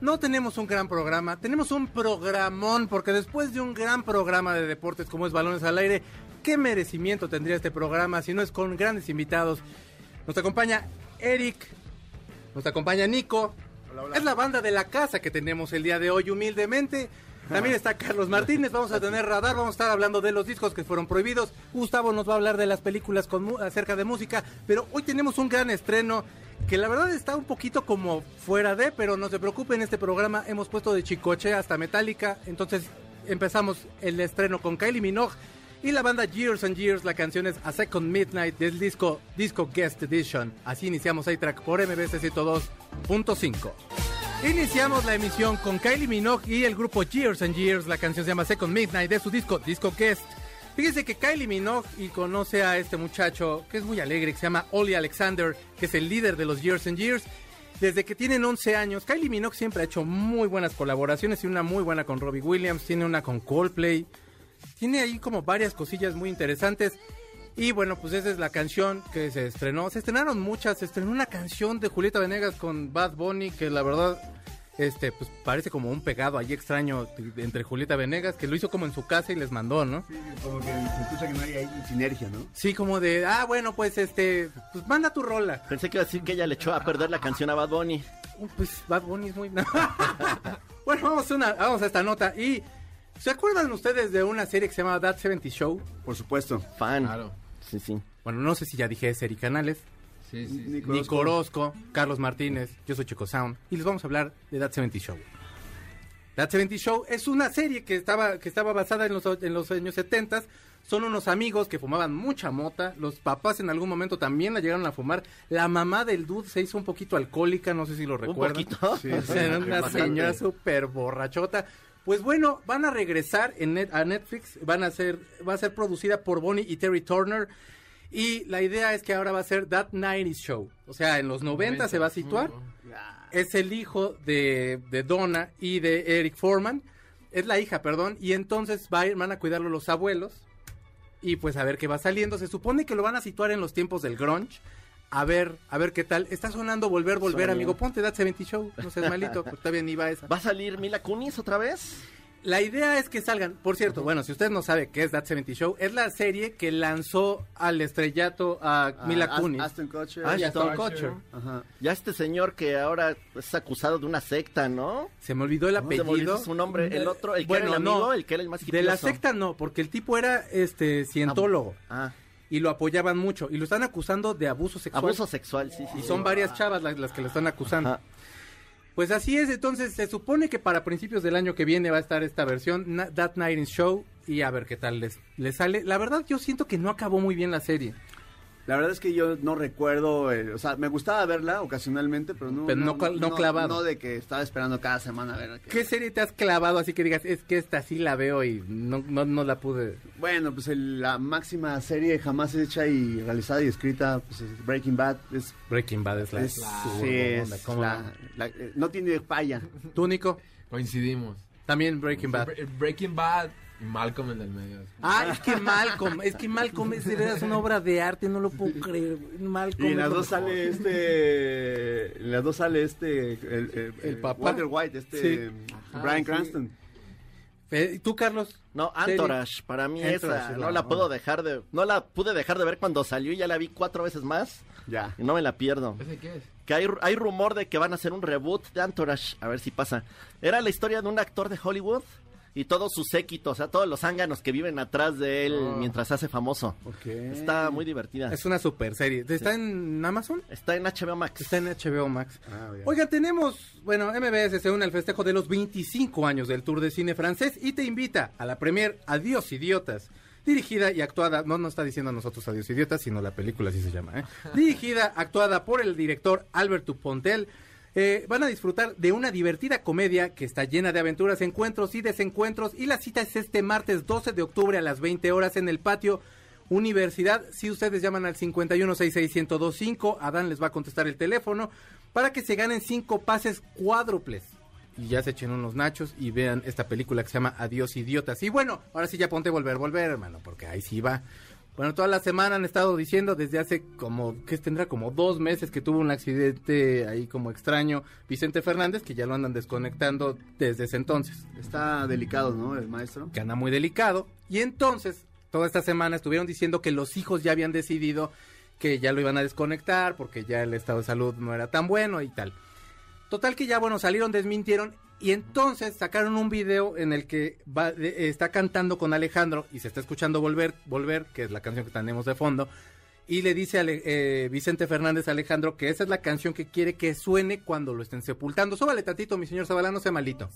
no tenemos un gran programa, tenemos un programón, porque después de un gran programa de deportes como es Balones al Aire, ¿qué merecimiento tendría este programa si no es con grandes invitados? Nos acompaña Eric, nos acompaña Nico, es la banda de la casa que tenemos el día de hoy humildemente. También está Carlos Martínez, vamos a tener radar, vamos a estar hablando de los discos que fueron prohibidos. Gustavo nos va a hablar de las películas con, acerca de música, pero hoy tenemos un gran estreno que la verdad está un poquito como fuera de, pero no se preocupen, este programa hemos puesto de Chicoche hasta Metallica, entonces empezamos el estreno con Kylie Minogue y la banda Years and Years, la canción es A Second Midnight del disco Disco Guest Edition. Así iniciamos A-Track por MBC 102.5. Iniciamos la emisión con Kylie Minogue y el grupo Years and Years, la canción se llama Second Midnight de su disco Disco Guest. Fíjense que Kylie Minogue y conoce a este muchacho que es muy alegre, que se llama Ollie Alexander, que es el líder de los Years and Years. Desde que tienen 11 años, Kylie Minogue siempre ha hecho muy buenas colaboraciones. Tiene una muy buena con Robbie Williams, tiene una con Coldplay. Tiene ahí como varias cosillas muy interesantes. Y bueno, pues esa es la canción que se estrenó. Se estrenaron muchas. Se estrenó una canción de Julieta Venegas con Bad Bunny que la verdad este, pues parece como un pegado ahí extraño entre Julieta Venegas, que lo hizo como en su casa y les mandó, ¿no? Sí, como que se escucha que no hay ahí sinergia, ¿no? Sí, como de, ah, bueno, pues este, pues manda tu rola. Pensé que iba a decir que ella le echó a perder la canción a Bad Bunny. Uh, pues Bad Bunny es muy... bueno, vamos a, una, vamos a esta nota y... ¿Se acuerdan ustedes de una serie que se llama That 70 Show? Por supuesto. Fan. Claro. Sí, sí. Bueno, no sé si ya dije Seri Canales. Sí, sí. Nico, Orozco, Carlos Martínez, yo soy Chico Sound y les vamos a hablar de That 70 Show. That 70 Show es una serie que estaba, que estaba basada en los, en los años 70. Son unos amigos que fumaban mucha mota. Los papás en algún momento también la llegaron a fumar. La mamá del dude se hizo un poquito alcohólica, no sé si lo recuerdan. ¿Un poquito? Sí, Era una señora súper borrachota. Pues bueno, van a regresar en a Netflix. Van a ser, va a ser producida por Bonnie y Terry Turner. Y la idea es que ahora va a ser That 90 Show. O sea, en los 90 se va a situar. Es el hijo de, de, Donna y de Eric Foreman. Es la hija, perdón. Y entonces va a ir, van a cuidarlo los abuelos. Y pues a ver qué va saliendo. Se supone que lo van a situar en los tiempos del grunge. A ver, a ver qué tal. Está sonando Volver, Volver, amigo. Ponte That 70 Show. No seas malito, porque todavía ni va esa. ¿Va a salir Mila Kunis otra vez? La idea es que salgan, por cierto, bueno, si usted no sabe qué es That 70 Show, es la serie que lanzó al estrellato a Mila Kunis. Aston Kutcher. Aston Kutcher. Ajá. Ya este señor que ahora es acusado de una secta, ¿no? Se me olvidó el apellido. su nombre, el otro, el que era el amigo, no, el que era el más De la secta no, porque el tipo era este cientólogo. Ah. Y lo apoyaban mucho. Y lo están acusando de abuso sexual. Abuso sexual, sí, sí. Y son varias chavas las, las que lo están acusando. Ajá. Pues así es, entonces se supone que para principios del año que viene va a estar esta versión, That Night in Show, y a ver qué tal les, les sale. La verdad yo siento que no acabó muy bien la serie. La verdad es que yo no recuerdo, eh, o sea, me gustaba verla ocasionalmente, pero no, pero no, no, no, clavado. No de que estaba esperando cada semana a ver. ¿Qué serie te has clavado así que digas, es que esta sí la veo y no, no, no la pude? Bueno, pues el, la máxima serie jamás hecha y realizada y escrita, pues es Breaking Bad. Es, Breaking Bad es la... Es, sí, es la, la, eh, no tiene falla. ¿Tú, Nico? Coincidimos. También Breaking Bad. Breaking Bad Malcolm en el medio. Ah, es que Malcolm, es que Malcolm es, es una obra de arte, no lo puedo creer. Malcolm y en las dos sale este, en las dos sale este, el, el, el papá. Walter White, este, sí. Brian Cranston. ¿Y tú, Carlos? No, Antorash, para mí esa, no la puedo dejar de, no la pude dejar de ver cuando salió y ya la vi cuatro veces más. Ya. Y no me la pierdo. ¿Ese qué es? Que hay, hay rumor de que van a hacer un reboot de Antorash, a ver si pasa. Era la historia de un actor de Hollywood y todo su séquito, o sea, todos los zánganos que viven atrás de él oh. mientras se hace famoso. Okay. Está muy divertida. Es una super serie. ¿Está sí. en Amazon? Está en HBO Max. Está en HBO Max. Ah, Oiga, tenemos, bueno, MBS se une al festejo de los 25 años del Tour de Cine francés y te invita a la premier Adiós Idiotas. Dirigida y actuada, no nos está diciendo a nosotros Adiós Idiotas, sino la película así se llama, ¿eh? Dirigida, actuada por el director Albert Dupontel Eh, van a disfrutar de una divertida comedia que está llena de aventuras, encuentros y desencuentros. Y la cita es este martes 12 de octubre a las 20 horas en el patio Universidad. Si ustedes llaman al 51661025, Adán les va a contestar el teléfono para que se ganen cinco pases cuádruples. Y ya se echen unos nachos y vean esta película que se llama Adiós Idiotas. Y bueno, ahora sí ya ponte volver, volver, hermano, porque ahí sí va. Bueno, toda la semana han estado diciendo desde hace como, que tendrá como dos meses que tuvo un accidente ahí como extraño Vicente Fernández, que ya lo andan desconectando desde ese entonces. Está delicado, ¿no? El maestro. Que anda muy delicado. Y entonces, toda esta semana estuvieron diciendo que los hijos ya habían decidido que ya lo iban a desconectar porque ya el estado de salud no era tan bueno y tal. Total que ya, bueno, salieron, desmintieron y entonces sacaron un video en el que va, de- está cantando con Alejandro y se está escuchando Volver, Volver, que es la canción que tenemos de fondo. Y le dice a Ale- eh, Vicente Fernández a Alejandro que esa es la canción que quiere que suene cuando lo estén sepultando. Súbale tantito, mi señor Zabalán, no sea malito.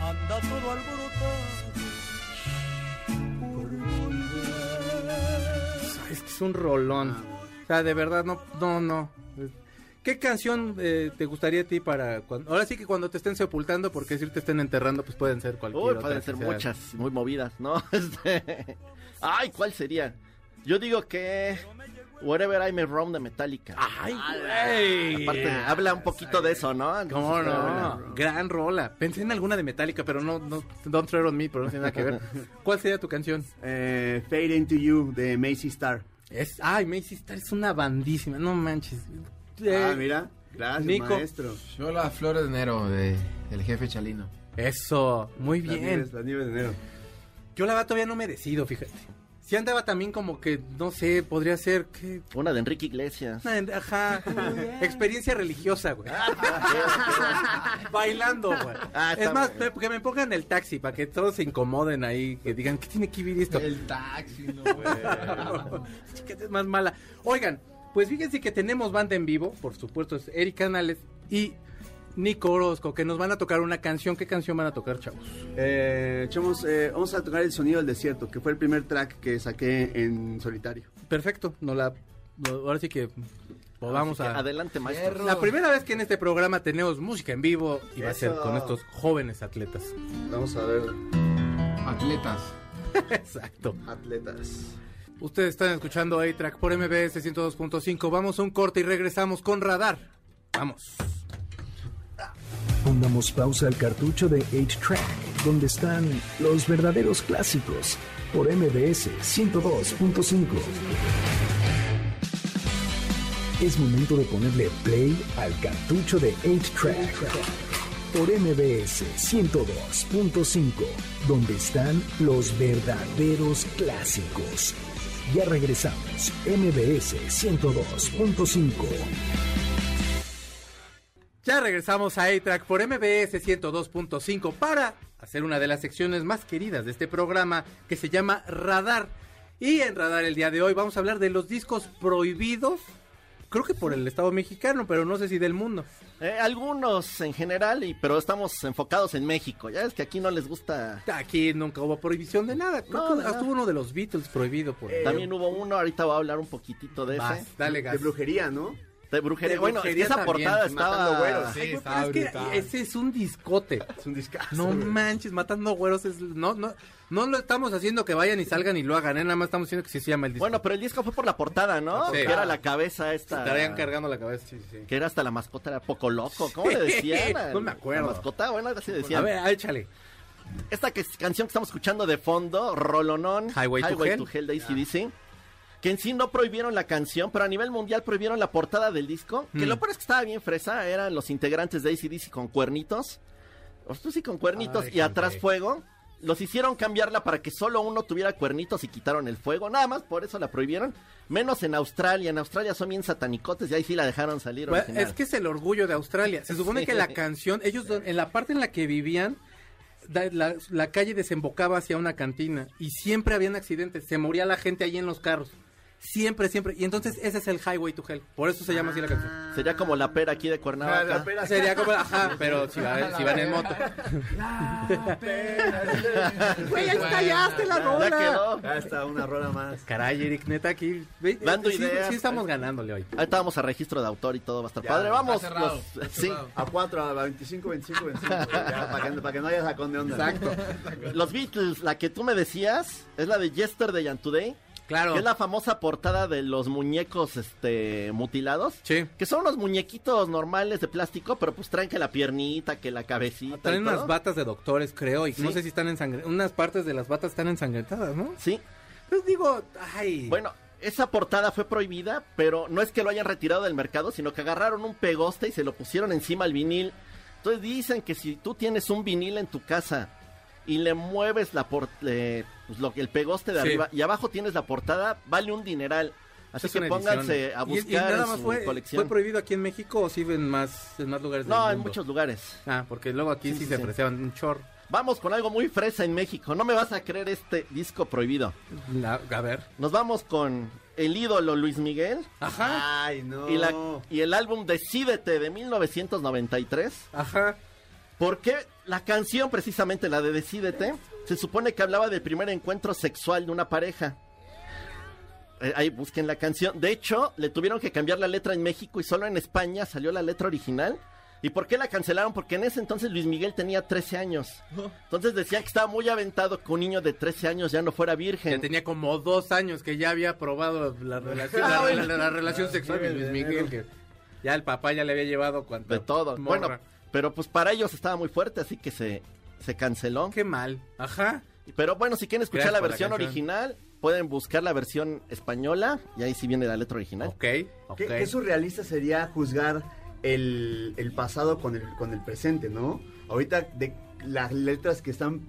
anda todo alborotado. Es que es un rolón. O sea, de verdad, no, no, no. ¿Qué canción eh, te gustaría a ti para cuando... Ahora sí que cuando te estén sepultando, porque si te estén enterrando, pues pueden ser cualquier Uy, otra pueden ser sea. muchas, muy movidas, ¿no? Este... Ay, ¿cuál sería? Yo digo que Wherever I May Roam de Metallica. ¡Ay, güey! Aparte, habla un poquito de eso, ¿no? ¿Cómo no? Gran rola. Pensé en alguna de Metallica, pero no, no, Don't Tread on Me, pero no tiene nada que ver. ¿Cuál sería tu canción? Eh, Fade Into You de Macy Star. Es, ay, Macy Star es una bandísima, no manches. Eh, ah, mira. Gracias, Nico. maestro. Yo la Flores de Enero de el jefe Chalino. Eso, muy Las bien. nieves, las nieves de enero. Yo la verdad todavía no me decido, fíjate. Si andaba también como que, no sé, podría ser que... Una de Enrique Iglesias. una- Ajá, experiencia religiosa, güey. Bailando, güey. Ah, es más, bien. que me pongan el taxi para que todos se incomoden ahí, que digan, ¿qué tiene que vivir esto? El taxi, no, güey. que es más mala. Oigan, pues fíjense que tenemos banda en vivo, por supuesto es Eric Canales y Nico Orozco, que nos van a tocar una canción. ¿Qué canción van a tocar, chavos? Eh, echamos, eh, vamos a tocar El Sonido del Desierto, que fue el primer track que saqué en solitario. Perfecto, no la... no- ahora sí que que a... Adelante, maestro. La primera vez que en este programa tenemos música en vivo y va a ser con estos jóvenes atletas. Vamos a ver, Atletas. Exacto. atletas. Ustedes están escuchando A-Track por MBS 102.5. Vamos a un corte y regresamos con Radar. Vamos. Pongamos pausa al cartucho de 8-Track, donde están los verdaderos clásicos, por MBS 102.5. Es momento de ponerle play al cartucho de 8-Track, por MBS 102.5, donde están los verdaderos clásicos. Ya regresamos, MBS 102.5. Ya regresamos a A-Track por MBS 102.5 para hacer una de las secciones más queridas de este programa que se llama Radar. Y en Radar el día de hoy vamos a hablar de los discos prohibidos, creo que por el Estado mexicano, pero no sé si del mundo. Eh, algunos en general, y, pero estamos enfocados en México. Ya es que aquí no les gusta. Aquí nunca hubo prohibición de nada. Creo No, que hasta hubo uno de los Beatles prohibido por También hubo uno, ahorita voy a hablar un poquito de Vas, ese. dale gas. De brujería, ¿no? De brujería. De bueno, brujería esa también, portada matando estaba. güeros. Sí, Ay, güey, estaba pero es que ese es un discote. Es un discazo. No güey. manches, matando güeros es no no no lo estamos haciendo que vayan y salgan y lo hagan, ¿eh? nada más estamos diciendo que sí se llama el disco. Bueno, pero el disco fue por la portada, ¿no? Sí. Que era la cabeza esta. estarían cargando la cabeza. Que era hasta la mascota, era poco loco. ¿Cómo le decían? No me acuerdo. La mascota, bueno, así A decían. ver, échale. Esta que, canción que estamos escuchando de fondo, Rolonón, Highway to Hell. Hell de ACDC, que en sí no prohibieron la canción, pero a nivel mundial prohibieron la portada del disco, que Mm. lo peor es que estaba bien fresa, eran los integrantes de ACDC con cuernitos, pues sí con cuernitos Ay, y atrás fuego. Los hicieron cambiarla para que solo uno tuviera cuernitos y quitaron el fuego. Nada más por eso la prohibieron. Menos en Australia. En Australia son bien satanicotes y ahí sí la dejaron salir. Bueno, original. es que es el orgullo de Australia. Se supone Sí. que la canción, ellos en la parte en la que vivían, la, la calle desembocaba hacia una cantina y siempre habían accidentes. Se moría la gente ahí en los carros. Siempre, siempre. Y entonces ese es el Highway to Hell. Por eso se llama así la canción. Sería como la pera aquí de Ah, Cuernavaca. la pera. Sería como, ajá, pero si, va- si van en moto. Güey, ahí callaste la Ya rola. quedó. Ya está una rola más. Caray, Eric, neta, aquí. Dando sí, ideas. Sí, estamos ganándole hoy. Ahorita vamos a registro de autor y todo va a estar Ya, padre. Vamos. Cerrado, los- sí. A 4, a 25, 25, 25. ya, para, que, para que no haya sacón de onda. Exacto. los Beatles, la que tú me decías, es la de Yesterday and Today. Claro. Que es la famosa portada de los muñecos este mutilados. Sí. Que son unos muñequitos normales de plástico, pero pues traen que la piernita, que la cabecita. Traen todo. unas batas de doctores, creo, y Sí. no sé si están ensangrentadas. Unas partes de las batas están ensangrentadas, ¿no? Sí. Pues digo, ay. Bueno, esa portada fue prohibida, pero no es que lo hayan retirado del mercado, sino que agarraron un pegoste y se lo pusieron encima al vinil. Entonces dicen que si tú tienes un vinil en tu casa y le mueves la por- pues, lo, el pegoste de Sí. arriba y abajo tienes la portada, vale un dineral. Así es que pónganse edición. a ¿Y- buscar y, nada en más su fue, colección. ¿Fue prohibido aquí en México o sí en más, en más lugares del no, en muchos lugares. Ah, porque luego aquí Sí, sí, sí, se sí. apreciaban un chorro. Vamos con algo muy fresa en México. No me vas a creer este disco prohibido. La- a ver. Nos vamos con el ídolo Luis Miguel Ajá. Ay, no. y, la, y el álbum Decídete de 1993. Ajá. Porque la canción, precisamente la de Decídete, se supone que hablaba del primer encuentro sexual de una pareja. Eh, ahí busquen la canción. De hecho, le tuvieron que cambiar la letra en México y solo en España salió la letra original. ¿Y por qué la cancelaron? Porque en ese entonces Luis Miguel tenía 13 años. Entonces decían que estaba muy aventado que un niño de 13 años ya no fuera Que virgen. tenía como dos años que ya había probado la relación, Ah, la, la relación sexual de Luis Miguel. Que ya el papá ya le había llevado cuanta De todo. morra. Bueno, pero pues para ellos estaba muy fuerte, así que se, se canceló. Qué mal. Ajá. Pero bueno, si quieren escuchar Gracias la versión original, pueden buscar la versión española y ahí sí viene la letra original. Ok. ok. ¿Qué, qué surrealista sería juzgar el, el pasado con el, con el presente, ¿no? Ahorita de las letras que están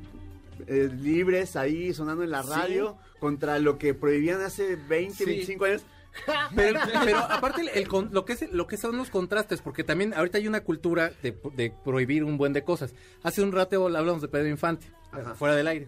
eh, libres ahí sonando en la Sí. radio contra lo que prohibían hace 20, Sí. 25 años. Pero, pero aparte el, el con- lo que es lo que son los contrastes, porque también ahorita hay una cultura de, de prohibir un buen de cosas. Hace un rato hablamos de Pedro Infante, Ajá. fuera del aire.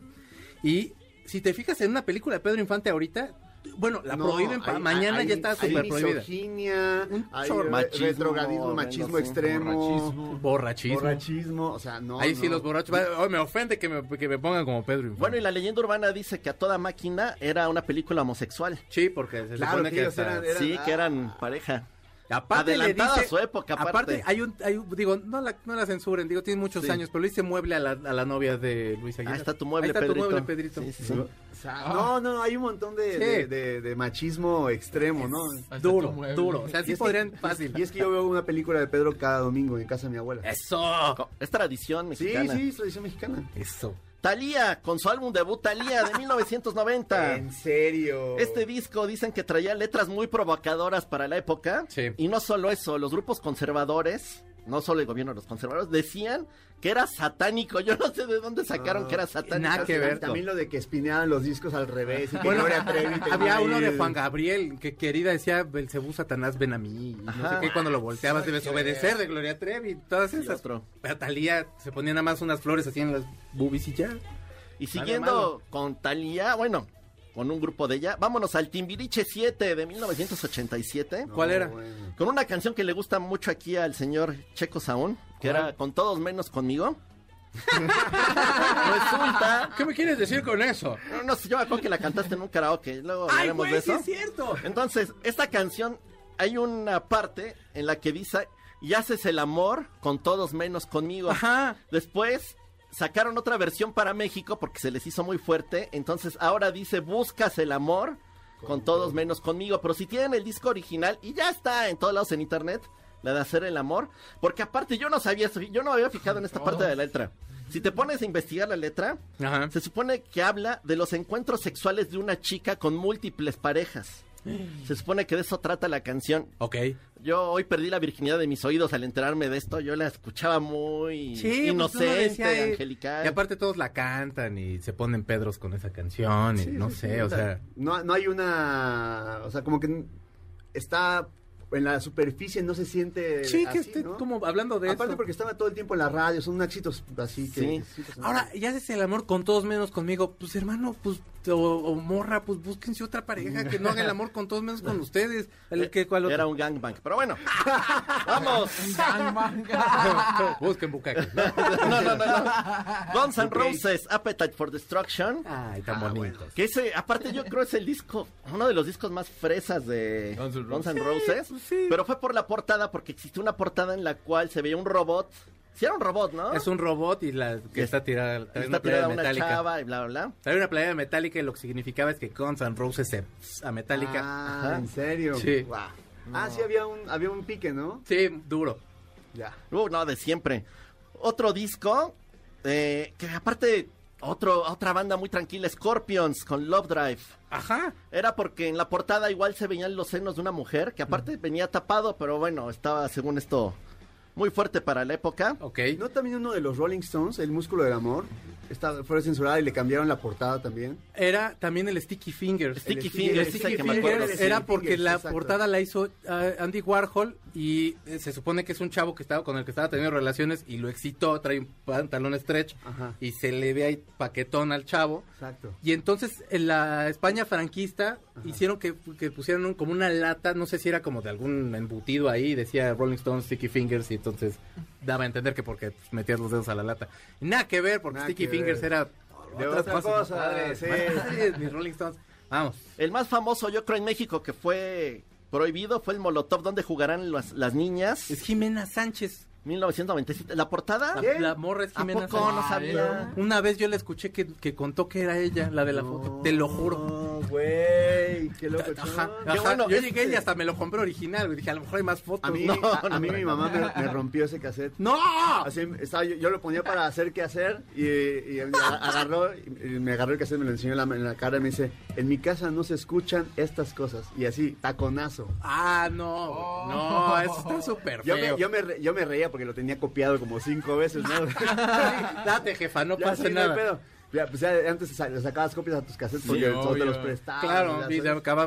Y si te fijas en una película de Pedro Infante ahorita, bueno, la No, prohíben, pa- hay- mañana hay- ya está hay súper prohibida. misoginia, hay Machismo, retrogadismo, machismo sí, extremo, borrachismo. Borrachismo. borrachismo, o sea, no. Ahí sí no. los borrachos. Ay, me ofende que me, que me pongan como Pedro Infante. Bueno, y la leyenda urbana dice que a toda máquina era una película homosexual. Sí, porque se Claro supone que que, eran- eran- sí, que eran ah. pareja. Aparte le Adelantada dice- a su época, aparte. hay un, hay un- digo, no la, no la censuren, digo, tiene muchos Sí. años, pero le dice mueble a la, a la novia de Luis Aguilar. Ahí está tu mueble, Ahí está Pedrito. tu mueble, Pedrito. Sí, sí, sí. No, no, hay un montón de, Sí. de, de- de machismo extremo, ¿no? Duro, duro. O sea, sí que- podrían fácil. Y es que yo veo una película de Pedro cada domingo en casa de mi abuela. Eso. Es tradición Sí, mexicana. sí, es tradición mexicana. Eso. Talía, con su álbum debut Talía de 1990. En serio. Este disco dicen que traía letras muy provocadoras para la época. Sí. Y no solo eso, los grupos conservadores, no solo el gobierno, los conservadores, decían que era satánico. Yo no sé de dónde sacaron No, que era satánico. nada que ver. También lo de que espineaban los discos al revés. Y que Bueno, había uno de Juan Gabriel que querida decía Belcebú Satanás ven a mí y no sé qué cuando lo volteabas debes obedecer de Gloria Trevi todas esas Talía se ponía nada más unas flores así en las boobies y ya Y siguiendo malo. con Talía, bueno, con un grupo de ella, vámonos al Timbiriche 7 de 1987. No, ¿Cuál era? bueno. Con una canción que le gusta mucho aquí al señor Checo Saúl, que ¿Cuál? era Con todos menos conmigo. Resulta, ¿qué me quieres decir con eso? no, no sé, yo me acuerdo que la cantaste en un karaoke, luego hablaremos de eso. cierto Entonces, esta canción, hay una parte en la que dice, y haces el amor con todos menos conmigo. ajá Después sacaron otra versión para México porque se les hizo muy fuerte. Entonces ahora dice buscas el amor con todos menos conmigo. Pero si tienen el disco original y ya está en todos lados en internet, la de hacer el amor. Porque aparte yo no sabía eso, yo no había fijado en esta parte de la letra. Si te pones a investigar la letra, ajá se supone que habla de los encuentros sexuales de una chica con múltiples parejas. Se supone que de eso trata la canción. Ok Yo hoy perdí la virginidad de mis oídos al enterarme de esto. Yo la escuchaba muy Sí, pues inocente, decía, eh, angelical. Y aparte todos la cantan y se ponen pedros con esa canción y Sí, no sí, sé, sí, o sea, No, no hay una... O sea, como que está en la superficie, no se siente sí que esté ¿no? como hablando de Aparte eso. porque estaba todo el tiempo en la radio, son éxitos así que... Sí. Ahora, ya haces el amor con todos menos conmigo, pues hermano, pues o, o morra, pues búsquense otra pareja que no haga el amor con todos menos con ustedes. El que cual Era un gangbang. Pero bueno, vamos. Busquen bucaque. No, no, no, no. Guns N' Roses, Appetite for Destruction. Ay, tan bonitos. Que ese, aparte yo creo es el disco, uno de los discos más fresas de Guns N' Roses. sí. Pero fue por la portada, porque existió una portada en la cual se veía un robot. Sí era un robot, ¿no? Es un robot y la que Y está tirada, trae Está una playera tirada una metálica. chava y bla, bla, bla. Trae una playera metálica y lo que significaba es que Guns N' Roses se a metálica. Ah, Ajá. ¿en serio? Sí. Guau. Ah, sí, había un, había un pique, ¿no? Sí, duro. Ya. Uh, no, de siempre. Otro disco, eh, que aparte, otro, otra banda muy tranquila, Scorpions, con Love Drive. Ajá. Era porque en la portada igual se veían los senos de una mujer, que aparte venía tapado, pero bueno, estaba según esto muy fuerte para la época. Ok. ¿No también uno de los Rolling Stones, El Músculo del Amor? Está, fue censurada y le cambiaron la portada también. Era también el Sticky Fingers. Sticky El Fingers, Sticky ese que me Fingers acuerdo. sí. era porque Fingers, la exacto. portada la hizo ah, Andy Warhol y eh, se supone que es un chavo que estaba con el que estaba teniendo relaciones y lo excitó, trae un pantalón stretch Ajá. y se le ve ahí paquetón al chavo. Exacto. Y entonces en la España franquista hicieron que, que pusieran un- como una lata, no sé si era como de algún embutido ahí, decía Rolling Stones Sticky Fingers y entonces daba a entender que porque pues, metías los dedos a la lata. Nada que ver porque Nada Sticky Fingers ver. era De otras otra cosas, cosa, sí. mis Rolling Stones. Vamos. El más famoso, yo creo, en México que fue prohibido fue el Molotov, donde jugarán las, las niñas. Es Jimena Sánchez. 1997. ¿La portada? La, ¿Qué? la morra es ¿A Jimena poco no sabía? Una vez yo la escuché que, que contó que era ella, la de la foto. Te lo juro. No, güey, qué loco. Ajá, Qué ajá. bueno, yo este- llegué y hasta me lo compré original, güey. Dije, a lo mejor hay más fotos. A mí, no, a, a mí mi mamá me, me rompió ese cassette. ¡No! Así, estaba, yo, yo lo ponía para hacer qué hacer y, y agarró, y me agarró el cassette, me lo enseñó en la, en la cara y me dice, en mi casa no se escuchan estas cosas. Y así, taconazo. Ah, no. No, eso está súper Yo feo. me, yo, me, yo me reía porque lo tenía copiado como cinco veces, ¿no? Date, jefa, no Ya, pasa sí, no hay nada. pedo. Ya, pues ya antes le sacabas copias a tus cassettes porque Sí, los prestaban. Claro, ya y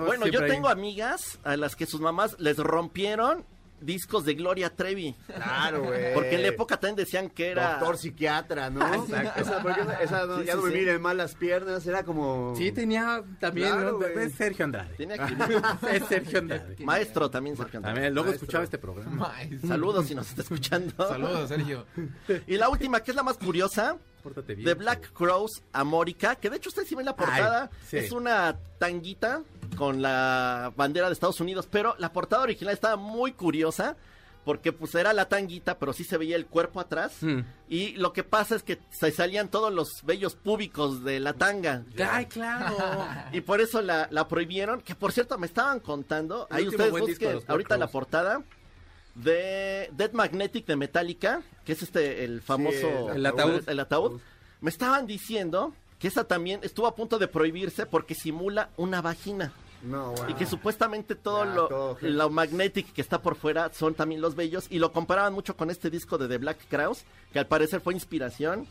Bueno, yo ahí. tengo amigas a las que sus mamás les rompieron discos de Gloria Trevi. Claro, güey. Porque en la época también decían que era... Doctor psiquiatra, ¿no? Exacto. Esa, porque esa, esa no- Sí, ya sí, no me sí. miren mal las piernas, era como... Sí, tenía también. Claro, ¿no? güey. es Sergio Andrade. Tenía que... Es Sergio Andrade. Maestro también, Sergio Andrade. También, luego Maestro. escuchaba este programa. Maestro. Saludos si nos está escuchando. Saludos, Sergio. Y la última, que es la más curiosa, Pórtate bien. de Black Crows Amórica, que de hecho ustedes si ven la portada, Ay, sí. es una tanguita con la bandera de Estados Unidos, pero la portada original estaba muy curiosa, porque pues era la tanguita, pero sí se veía el cuerpo atrás, Mm. y lo que pasa es que se salían todos los vellos púbicos de la tanga. Ay, claro. Y por eso la, la prohibieron, que por cierto me estaban contando, El ahí ustedes busquen ahorita la portada de Dead Magnetic de Metallica, que es este el famoso el El ataúd. el ataúd. Me estaban diciendo que esa también estuvo a punto de prohibirse porque simula una vagina. No, wow. Y que supuestamente todo lo, todo, lo magnetic que está por fuera son también los bellos. Y lo comparaban mucho con este disco de The Black Crowes, que al parecer fue inspiración.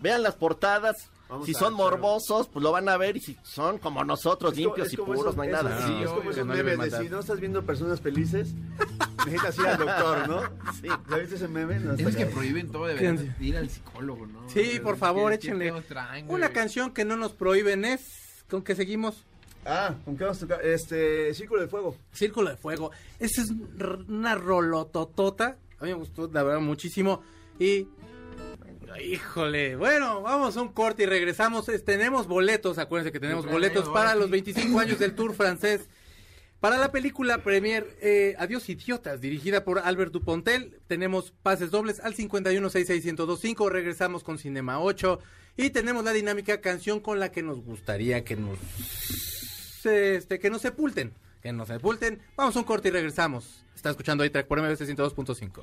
Vean las portadas. Vamos si son morbosos, pues lo van a ver. Y si son como nosotros, Es limpios es y puros, esos- no hay esos- nada. Sí, No, es como que esos memes de si no estás viendo personas felices, necesitas ir al doctor, ¿no? Sí. ¿Ya viste ese meme? No, Es que prohíben todo, deberían ir al psicólogo, ¿no? Sí, por favor, ¿Qué- qué échenle. traen? Una canción que no nos prohíben es. ¿Con qué seguimos? Ah, ¿con qué vamos a tocar? Este, Círculo de Fuego. Círculo de Fuego. Esa es una rolototota. A mí me gustó, la verdad, muchísimo. Y. Híjole, bueno, vamos a un corte y regresamos. Es- tenemos boletos, acuérdense que tenemos boletos para los 25 años del Tour francés. Para la película Premier eh, Adiós Idiotas, dirigida por Albert Dupontel, tenemos pases dobles al 5166125, regresamos con Cinema 8 y tenemos la dinámica canción con la que nos gustaría que nos este, que nos sepulten, que nos sepulten. Vamos a un corte y regresamos. Está escuchando A-Track por MBC 102.5.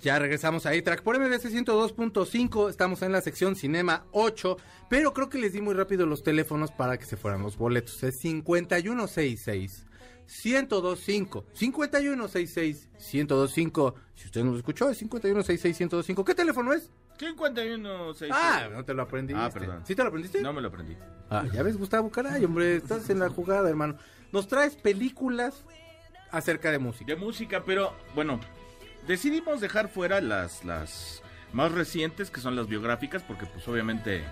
Ya regresamos a A-Track por MBC 102.5. Estamos en la sección Cinema 8. Pero creo que les di muy rápido los teléfonos para que se fueran los boletos. Es 5166 1025. 5166 1025. Si usted no lo escuchó, es 5166 1025. ¿Qué teléfono es? 51 6 Ah, no te lo aprendí. Ah, perdón. ¿Sí te lo aprendiste? No me lo aprendí. Ah, ya ves, Gustavo, caray, hombre, estás en la jugada, hermano. Nos traes películas acerca de música. De música, pero bueno, decidimos dejar fuera las, las más recientes, que son las biográficas, porque pues obviamente,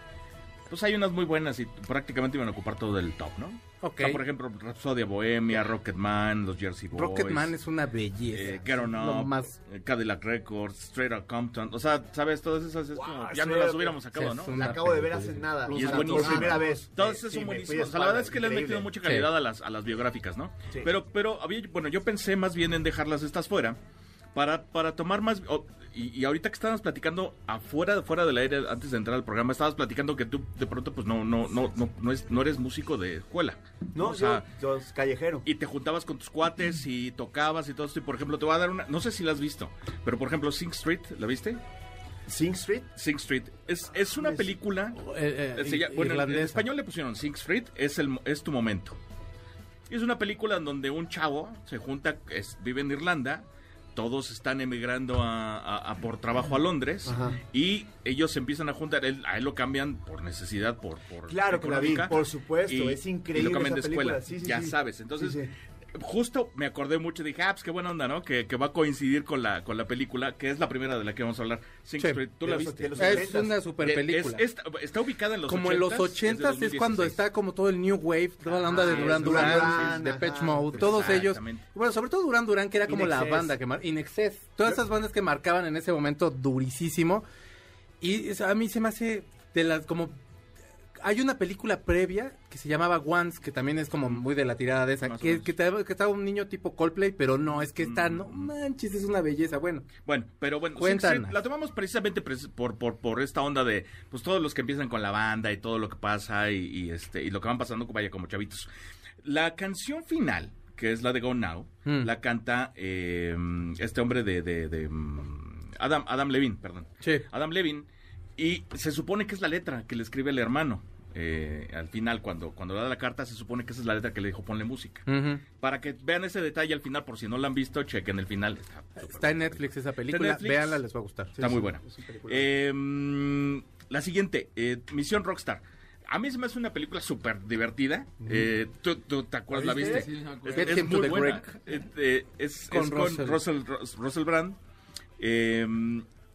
pues hay unas muy buenas y prácticamente iban a ocupar todo el top, ¿no? Ok. O sea, por ejemplo, Rhapsodia Bohemia, Rocketman, los Jersey Boys. Rocketman es una belleza. eh, Get On Up, más- eh, Cadillac Records, Straight Outta Compton, o sea, ¿sabes? Todas esas es Wow, como, ya sí, no las hubiéramos sacado, sí, ¿no? La acabo de ver hace nada. Y es buenísimo. Por primera vez. Todas Eh, son sí, buenísimas. O sea, la verdad es que le han metido mucha calidad a, las, a las biográficas, ¿no? Sí. Pero, pero había, bueno, yo pensé más bien en dejarlas estas fuera para, para tomar más... y, y ahorita que estábamos platicando afuera, fuera del aire, antes de entrar al programa, estabas platicando que tú de pronto pues no, no, no, no, no, es, no eres músico de escuela. No, O sea, yo, yo callejero. y te juntabas con tus cuates y tocabas y todo esto. Y por ejemplo, te voy a dar una... No sé si la has visto, pero por ejemplo, Sing Street, ¿la viste? Sing Street. Sing Street. Es, es una Es- película... Eh, eh, se llama- bueno, en- español le pusieron Sing Street, es, el, es tu momento. Es una película en donde un chavo se junta, es- vive en Irlanda, todos están emigrando a, a- a por trabajo a Londres Ajá. y ellos se empiezan a juntar, él- a él lo cambian por necesidad, por, por Claro que la vi, por supuesto, y- es y increíble lo cambian esa de escuela, película, sí, sí, ya sí. sabes. Entonces. Justo me acordé mucho, dije, ah, pues qué buena onda, ¿no? Que, que va a coincidir con la, con la película, que es la primera de la que vamos a hablar, Sing Sí. Street. ¿Tú la los- viste? los Es una super película. es- está, está ubicada en los como en los 80s, 80 es cuando 2016. está como todo el New Wave, toda la onda de Ah, Duran Duran, de ajá. Pitch Mode, todos ellos. Bueno, sobre todo Duran Duran, que era como la banda que In Excess. Todas esas bandas que marcaban en ese momento durísimo. Y a mí se me hace de las como hay una película previa que se llamaba Once, que también es como muy de la tirada de esa, Más que, menos. que, te- que estaba un niño tipo Coldplay, pero no, es que está, Mm. no manches, es una belleza, bueno. Bueno, pero bueno, Cuéntanos. La tomamos precisamente por, por, por esta onda de pues todos los que empiezan con la banda y todo lo que pasa y, y, este y lo que van pasando vaya como chavitos. La canción final, que es la de Go Now, Mm. la canta eh, este hombre de, de, de, mm, Adam Adam Levine, perdón. Sí. Adam Levine y se supone que es la letra que le escribe el hermano. Eh, al final, cuando, cuando da la carta, se supone que esa es la letra que le dijo ponle música. Para que vean ese detalle al final, por si no la han visto, chequen el final. Está, Está en Netflix esa película, Netflix. véanla, les va a gustar. Está muy buena. es. Eh, mm, la siguiente, eh, Misión Rockstar. A mí se me hace una película súper divertida. Eh, ¿tú, tú te acuerdas? ¿La viste? Sí. Es, muy buena. Eh, eh, es, Con es con Russell. Russell, Russell, Russell Brand. Eh,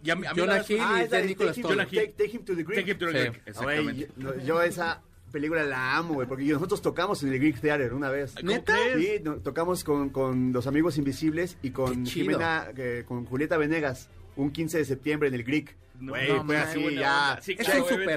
y a mí- a mí Jonah la- Hill. Ah, y es la de de Nicolas Take him, Jonah to, Hill. take, Take him to the Greek. Take Him to the Sí. Greek, Güey, Exactamente. yo, esa película la amo, güey, porque nosotros tocamos en el Greek Theater una vez. ¿Cómo ¿Neta? Sí, no, tocamos con, con los amigos invisibles y con. Jimena, eh, con Julieta Venegas, un 15 de septiembre en el Greek. No, Güey, no, fue man, así, ya. Es un.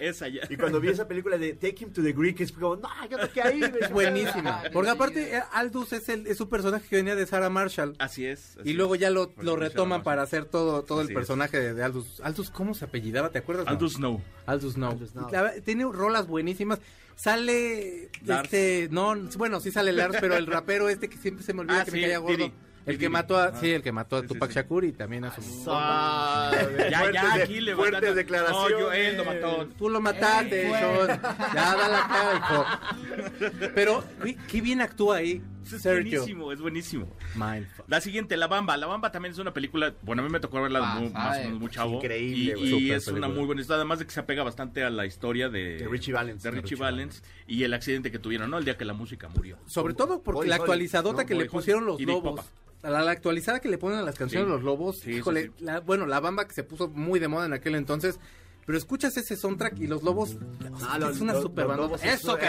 Esa, ya. Y cuando vi esa película de Take Him to the Greek, es como, no, yo toqué ahí. Es buenísima. Porque aparte, eh, Aldous es, el, es un personaje que venía de Sarah Marshall. Así es. así Y luego ya lo, retoman para hacer todo, todo el Así personaje de, de Aldous. Aldous, ¿cómo se apellidaba? ¿Te acuerdas? no? Aldous Snow. Aldous no. Aldous Snow. La- tiene rolas buenísimas. Sale Lars. este, no, bueno, sí sale Lars, pero el rapero este que siempre se me olvida Ah, que sí, me caía gordo. El que mató a, Ah. sí, el que mató a Sí, sí, Tupac sí. Shakur y también a su Ah, Ya, fuertes ya, aquí le Fuertes declaraciones. No, yo, él lo mató. Tú lo mataste, Sean. Ya da la cara, hijo. Pero, qué bien actúa ahí Es Sergio. buenísimo, es buenísimo. Mindfuck. La siguiente, La Bamba. La Bamba también es una película, bueno, a mí me tocó verla Ah, muy, más o menos muy chavo. Increíble, Y, güey. y es una película. muy buena historia, además de que se apega bastante a la historia de, De Richie Valens. de Richie Valens y el accidente que tuvieron, ¿no? El día que la música murió. Sobre todo porque Body la actualizadota ¿no? que le pusieron los lobos. La, la actualizada que le ponen a las canciones Sí. los lobos. Sí, híjole, sí, sí. La, bueno, la bamba que se puso muy de moda en aquel entonces. Pero escuchas ese soundtrack y los lobos. Ah, es los- una los- super banda. Eso, bien.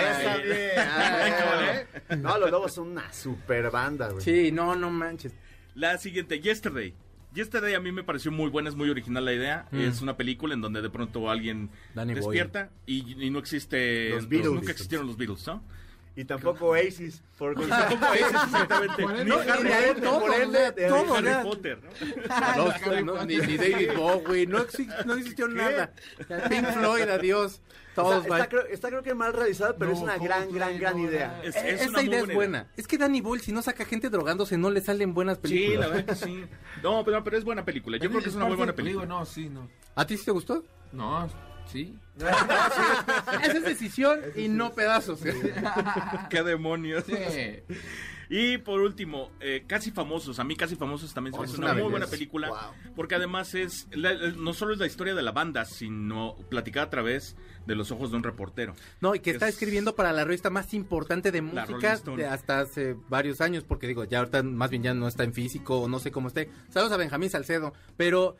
Ah, No, los lobos son una super banda, güey. Sí, no, no manches. La siguiente, Yesterday. Yesterday a mí me pareció muy buena, es muy original la idea. Mm. Es una película en donde de pronto alguien Danny despierta y, y no existe, Los Beatles. nunca existieron los Beatles, ¿no? Y tampoco Oasis. Por Tampoco es, exactamente. Ni Harry Potter, todo, por ende, de todo, Harry. Potter, ¿no? Ni, ni David Bowie, no, no existió nada. Pink Floyd, adiós. Todos Está, está creo, está creo que mal realizada, pero No, es una ¿cómo gran, gran, gran No, idea. Es, Eh, es Esta idea es buena buena. Es que Danny Boyle, si no saca gente drogándose, no le salen buenas Sí, películas. la verdad que sí. No, pero, pero es buena película. Yo creo que es una muy buena película. No, sí, no. ¿A ti sí te gustó? No, sí. Esa es decisión y no pedazos. ¿Qué demonios? Sí. Y por último, eh, Casi Famosos. A mí Casi Famosos también se me Oh, hace es una, una muy buena película. Wow. Porque además es la- la- no solo es la historia de la banda, sino platicada a través de los ojos de un reportero. No, y que está Es- escribiendo para la revista más importante de música de hasta hace varios años, porque digo, ya ahorita más bien ya no está en físico o no sé cómo esté. Saludos a Benjamín Salcedo, pero,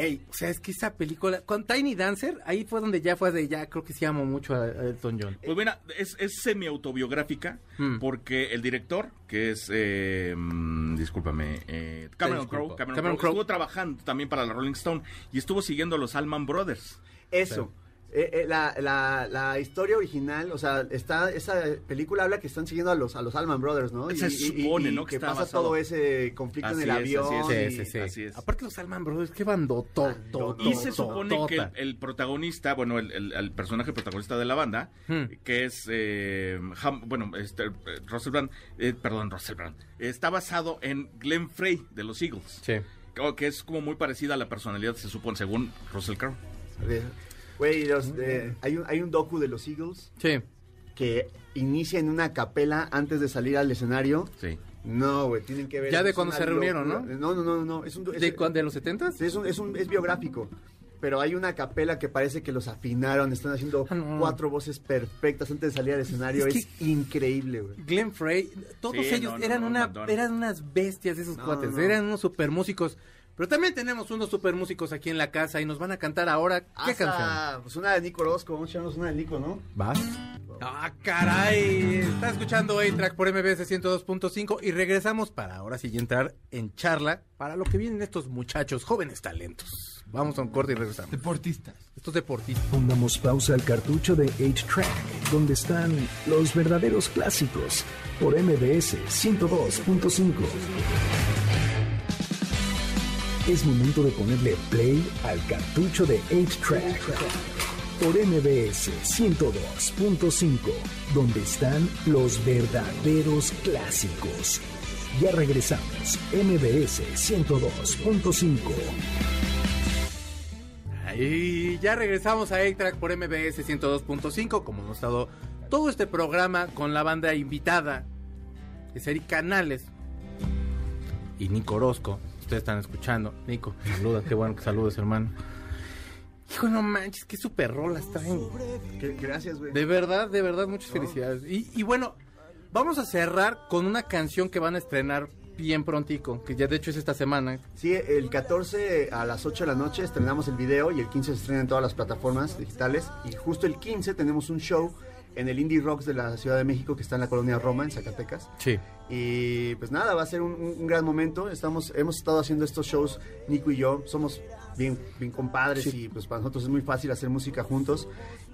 güey, o sea, es que esa película, con Tiny Dancer, ahí fue donde ya fue de, ya creo que sí amo mucho a, Elton John. Pues bueno, es, es semi-autobiográfica Mm. porque el director, que es, eh, mm, discúlpame, eh, Cameron disculpo. Crowe, Cameron Cameron Crowe, Crowe. estuvo trabajando también para la Rolling Stone y estuvo siguiendo a los Allman Brothers. Eso. Eh, eh, la, la, la historia original, o sea, está esa película habla que están siguiendo a los a los Allman Brothers, ¿no? Se supone, ¿no? Que que está pasa basado. todo ese conflicto en Así el es, avión. así es. y- Sí, sí, sí. así es. Aparte los Salman Brothers, qué bandoto. Y se supone que el, el protagonista, bueno, el, el- el personaje protagonista de la banda, Hmm. que es, eh, Ham- bueno, este, eh, Russell Brand, eh, perdón, Russell Brand, está basado en Glenn Frey de los Eagles, Sí. que- que es como muy parecida a la personalidad, se supone, según Russell Crowe. Güey, los, eh, hay, un, hay un docu de los Eagles Sí. que inicia en una capela antes de salir al escenario. Sí. No, güey, tienen que ver. Ya de cuando se reunieron, locura. No, no, no, no. Es un, es, ¿De, cu- de los 70 es un- es un- es biográfico. Pero hay una capela que parece que los afinaron, están haciendo Ah, no. cuatro voces perfectas antes de salir al escenario. Es Es, que- increíble, güey. Glenn Frey, todos Sí, ellos no, no, eran no, una eran unas bestias esos No, cuates, no. eran unos super músicos. Pero también tenemos unos super músicos aquí en la casa y nos van a cantar ahora qué Hasta, canción. Pues una de Nico Orozco, vamos a echarnos una de Nico, ¿no? ¿Vas? Ah, caray. Está escuchando A-Track por MBS 102.5 y regresamos para ahora sí entrar en charla para lo que vienen estos muchachos, jóvenes talentos. Vamos a un corte y regresamos. Deportistas. Estos deportistas. Pongamos pausa al cartucho de 8-Track, donde están los verdaderos clásicos, por MBS 102.5. Es momento de ponerle play al cartucho de 8-Track, por MBS 102.5, donde están los verdaderos clásicos. Ya regresamos, MBS 102.5. Y ya regresamos a A-Track por MBS 102.5, como hemos estado todo este programa con la banda invitada, de Seri Canales y Nico Orozco. Ustedes están escuchando. Nico, saluda, qué bueno que saludes, hermano. Hijo, no manches, qué super rolas traen. Que- Gracias, güey. De verdad, de verdad, muchas felicidades. Y, y bueno, vamos a cerrar con una canción que van a estrenar bien prontico, que ya de hecho es esta semana. Sí, el 14 a las 8 de la noche estrenamos el video y el 15 se estrena en todas las plataformas digitales. Y justo el 15 tenemos un show en el Indie Rocks de la Ciudad de México, que está en la colonia Roma, en Zacatecas. Sí. Y pues nada, va a ser un, un- gran momento. Estamos, hemos estado haciendo estos shows, Nico y yo, somos bien, bien compadres y pues para nosotros es muy fácil hacer música juntos.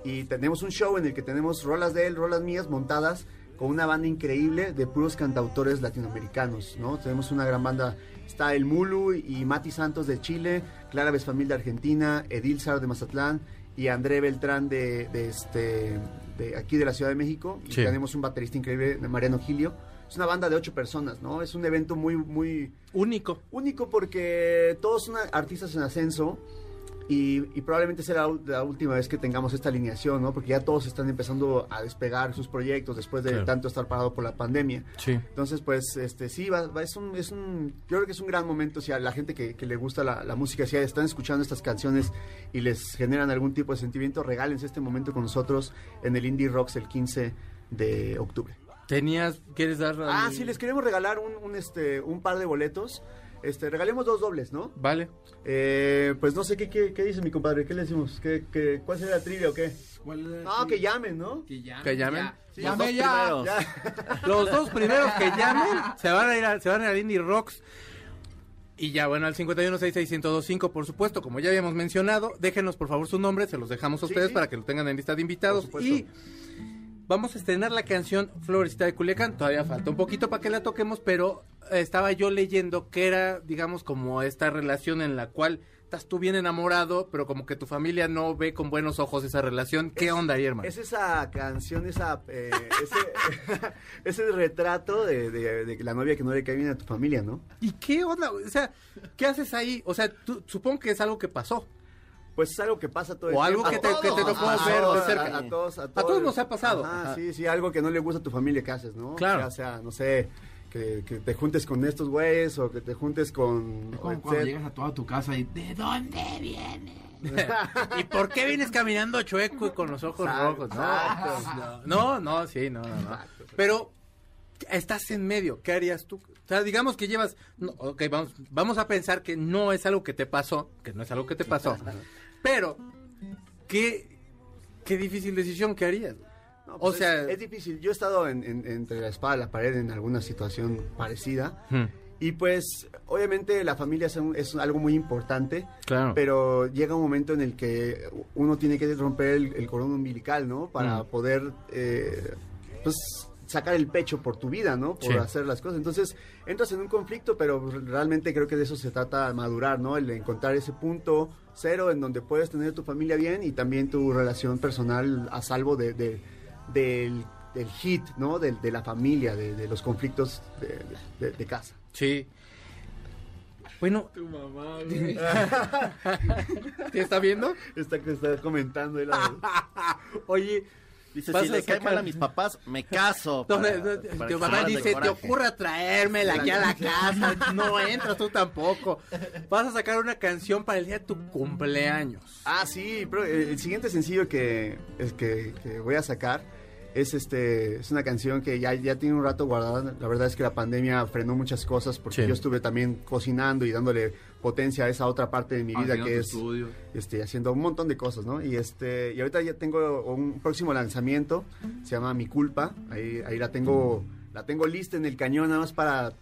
Y tenemos un show en el que tenemos rolas de él, rolas mías montadas con una banda increíble de puros cantautores latinoamericanos, ¿no? Tenemos una gran banda, está El Mulu y Mati Santos de Chile, Clara Besfamil de Argentina, Edil Sar de Mazatlán y André Beltrán de, de este de aquí de la Ciudad de México. Y Sí. tenemos un baterista increíble, Mariano Gilio. Es una banda de ocho personas, ¿no? Es un evento muy, muy Único. único porque todos son artistas en ascenso y, y probablemente será la, última vez que tengamos esta alineación, ¿no? Porque ya todos están empezando a despegar sus proyectos después de Claro. tanto estar parado por la pandemia. Sí. Entonces, pues, este, sí, va, va- es, un, es un, yo creo que es un gran momento, si a la gente que, que le gusta la, la música, si están escuchando estas canciones y les generan algún tipo de sentimiento, regálense este momento con nosotros en el Indie Rocks el 15 de octubre. Tenías, ¿quieres dar? Ah, sí, les queremos regalar un, un, este, un par de boletos. Este, regalemos dos dobles, ¿no? Vale. Eh, pues no sé qué, qué, qué dice mi compadre, ¿qué le decimos? ¿Qué, qué, ¿Cuál será la trivia o qué? No, que llamen, ¿no? Que llamen. Que llamen. ya. Sí, los ya. dos Ya. Los dos primeros que llamen se van a ir al, se van a ir al Indie Rocks. Y ya, bueno, al 5166125, por supuesto, como ya habíamos mencionado, déjenos por favor su nombre, se los dejamos a Sí, ustedes sí. para que lo tengan en lista de invitados. Y vamos a estrenar la canción Florecita de Culiacán. Todavía falta un poquito para que la toquemos, pero estaba yo leyendo que era, digamos, como esta relación en la cual estás tú bien enamorado, pero como que tu familia no ve con buenos ojos esa relación. ¿Qué onda ahí, hermano? Es esa canción, esa, eh, ese, ese retrato de, de- de la novia que no le cae bien a tu familia, ¿no? ¿Y qué onda? O sea, ¿qué haces ahí? O sea, tú- supongo que es algo que pasó. Pues es algo que pasa todo el O algo tiempo. que te, que te tocó A ver de todos, cerca. A, a todos, a A todos. todos nos ha pasado. Ajá. sí, sí, algo que no le gusta a tu familia que haces, ¿no? Claro. Ya sea, no sé, que, que te juntes con estos güeyes o que te juntes con... Es como cuando llegas a toda tu casa y ¿de dónde viene? ¿Y por qué vienes caminando chueco y con los ojos Exacto, rojos? exacto. No, no, no, sí, no, no, no. Pero estás en medio, ¿qué harías tú? O sea, digamos que llevas, no, ok, vamos, vamos a pensar que no es algo que te pasó, que no es algo que te pasó, pero qué, qué difícil decisión que harías. No, o pues sea, es, es difícil. Yo he estado en- en- entre la espada y la pared en alguna situación parecida. Hmm, Y pues, obviamente la familia es, un- es algo muy importante, claro. pero llega un momento en el que uno tiene que romper el, el cordón umbilical, ¿no? Para Mm. poder, eh, pues, sacar el pecho por tu vida, ¿no? Por Sí. hacer las cosas. Entonces, entras en un conflicto, pero realmente creo que de eso se trata madurar, ¿no? El de encontrar ese punto cero en donde puedes tener tu familia bien y también tu relación personal a salvo de, de- del, del hit, ¿no? De, de la familia, de, de los conflictos de- de- de casa. Sí. Bueno, Tu mamá, güey. ¿te está viendo? Está que está comentando él. Oye, Dice, si a le cae mal a mis papás, me caso. No, para- no, para tu mamá dice, te coraje". ocurra traérmela aquí a la casa, no entras tú tampoco. Vas a sacar una canción para el día de tu cumpleaños. Ah, sí, pero el, el siguiente sencillo que, es que, que voy a sacar es este es una canción que ya, ya tiene un rato guardada. La verdad es que la pandemia frenó muchas cosas porque Sí. yo estuve también cocinando y dándole potencia a esa otra parte de mi vida que es estudio. este haciendo un montón de cosas, ¿no? Y este y ahorita ya tengo un próximo lanzamiento, se llama Mi culpa. Ahí ahí la tengo la tengo lista en el cañón nada más para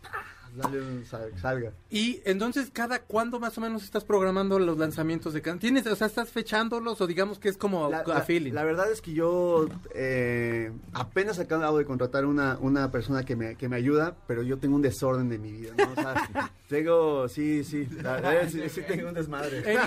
darle un sal- salga. Y entonces, ¿cada cuándo más o menos estás programando los lanzamientos de canciones? ¿Tienes, o sea, estás fechándolos o digamos que es como La, a la- feeling? la verdad es que yo eh, apenas acabo de contratar una, una persona que me, que me ayuda, pero yo tengo un desorden de mi vida, ¿no? O sea, tengo, sí, la sí, sí tengo un desmadre. Eh,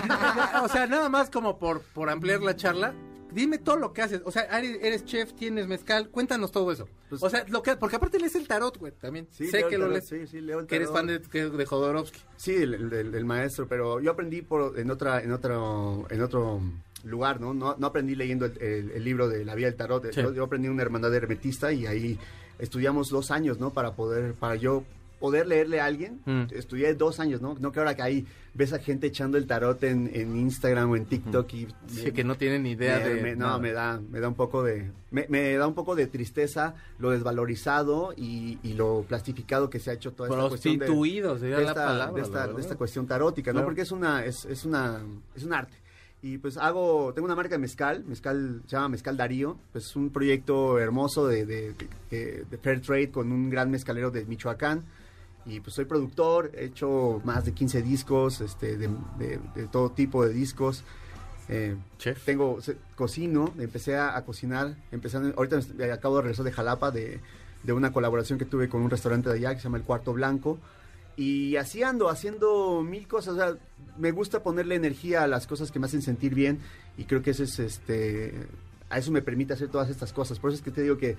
o sea, nada más como por, por ampliar la charla, dime todo lo que haces. O sea, eres, eres chef, tienes mezcal, cuéntanos todo eso. Pues- o sea, lo que, porque aparte lees el tarot, güey, también. Sí, sé que lo tarot, lees. sí, sí, leo el que eres tarot. fan de, de Jodorowsky. Sí, el, el- el- el maestro, pero yo aprendí por, en otra, en otro, en otro lugar, ¿no? No, no aprendí leyendo el, el- el libro de la vida del tarot. Sí. Yo, yo aprendí en una hermandad hermetista y ahí estudiamos dos años, ¿no? Para poder, para yo poder leerle a alguien. Mm. Estudié dos años, ¿no? No que ahora que ahí ves a gente echando el tarot en, en Instagram o en TikTok y Sí, que no tienen idea me- de. me- no, nada. me da, me da un poco de, me, da un poco de tristeza lo desvalorizado y, y lo plastificado que se ha hecho toda esta cuestión de, Prostituidos, sería de la esta, palabra. de esta, de esta cuestión tarótica, Claro. ¿no? Porque es una, es, es una, es un arte. Y pues hago, tengo una marca de mezcal, mezcal, se llama Mezcal Darío, pues es un proyecto hermoso de, de, de- de Fair Trade con un gran mezcalero de Michoacán. Y pues soy productor, he hecho más de 15 discos, este, de, de- de todo tipo de discos. Eh, Chef. tengo, cocino, empecé a, a cocinar, a- ahorita acabo de regresar de Jalapa de, de una colaboración que tuve con un restaurante de allá que se llama El Cuarto Blanco. Y así ando, haciendo mil cosas. O sea, me gusta ponerle energía a las cosas que me hacen sentir bien. Y creo que eso es este. A eso me permite hacer todas estas cosas. Por eso es que te digo que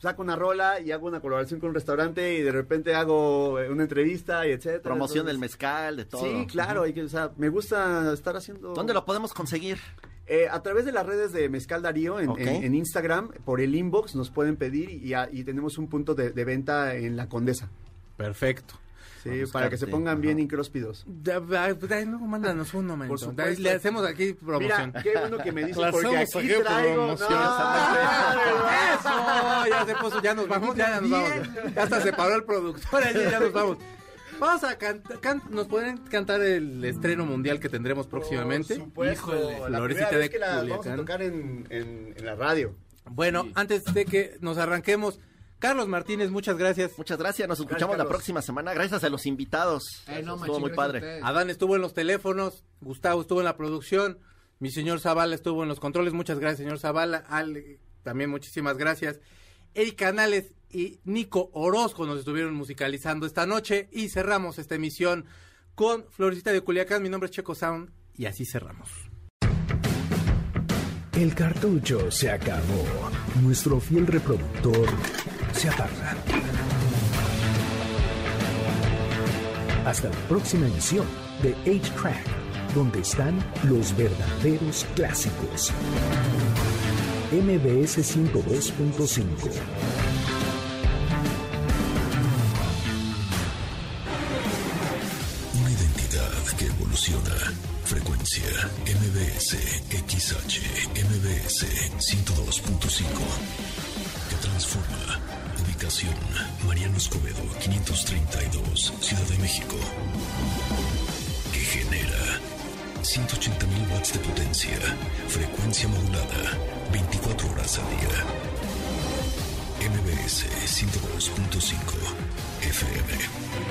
saco una rola y hago una colaboración con un restaurante y de repente hago eh, una entrevista y etcétera. Promoción del mezcal, de todo. Sí, claro. hay que, o sea, me gusta estar haciendo. ¿Dónde lo podemos conseguir? Eh, a través de las redes de Mezcal Darío en, Ok. en- en Instagram, por el inbox nos pueden pedir y, a- y tenemos un punto de, de venta en la Condesa. Perfecto. Sí, para que se pongan ajá. bien incróspidos. No, mándanos un momento. Por supuesto. Le hacemos aquí promoción. Mira, qué bueno que me dicen Le porque aquí traigo... promoción. No, Eso, ya se puso, ya nos vamos, ya nos vamos. Ya hasta se paró el productor, ya, ya nos vamos. Vamos a cantar, nos pueden cantar el estreno mundial que tendremos próximamente. Por supuesto, Híjole. la primera de vez que la vamos a Culiacán. tocar en, en- en la radio. Bueno, antes de que nos arranquemos, Carlos Martínez, muchas gracias. Muchas gracias, nos escuchamos la próxima semana. Gracias a los invitados. Ay, no, Estuvo machín, muy padre. Adán estuvo en los teléfonos, Gustavo estuvo en la producción, mi señor Zavala estuvo en los controles. Muchas gracias, señor Zavala. Al también muchísimas gracias. Eric Canales y Nico Orozco nos estuvieron musicalizando esta noche y cerramos esta emisión con Florecita de Culiacán. Mi nombre es Checo Sound y así cerramos. El cartucho se acabó. Nuestro fiel reproductor se. Hasta la próxima emisión de 8-Track, donde están los verdaderos clásicos. MBS 102.5. Una identidad que evoluciona. Frecuencia MBS XH MBS 102.5 que transforma. Mariano Escobedo 532 Ciudad de México que genera 180.000 watts de potencia. Frecuencia modulada 24 horas al día. MBS 102.5 FM.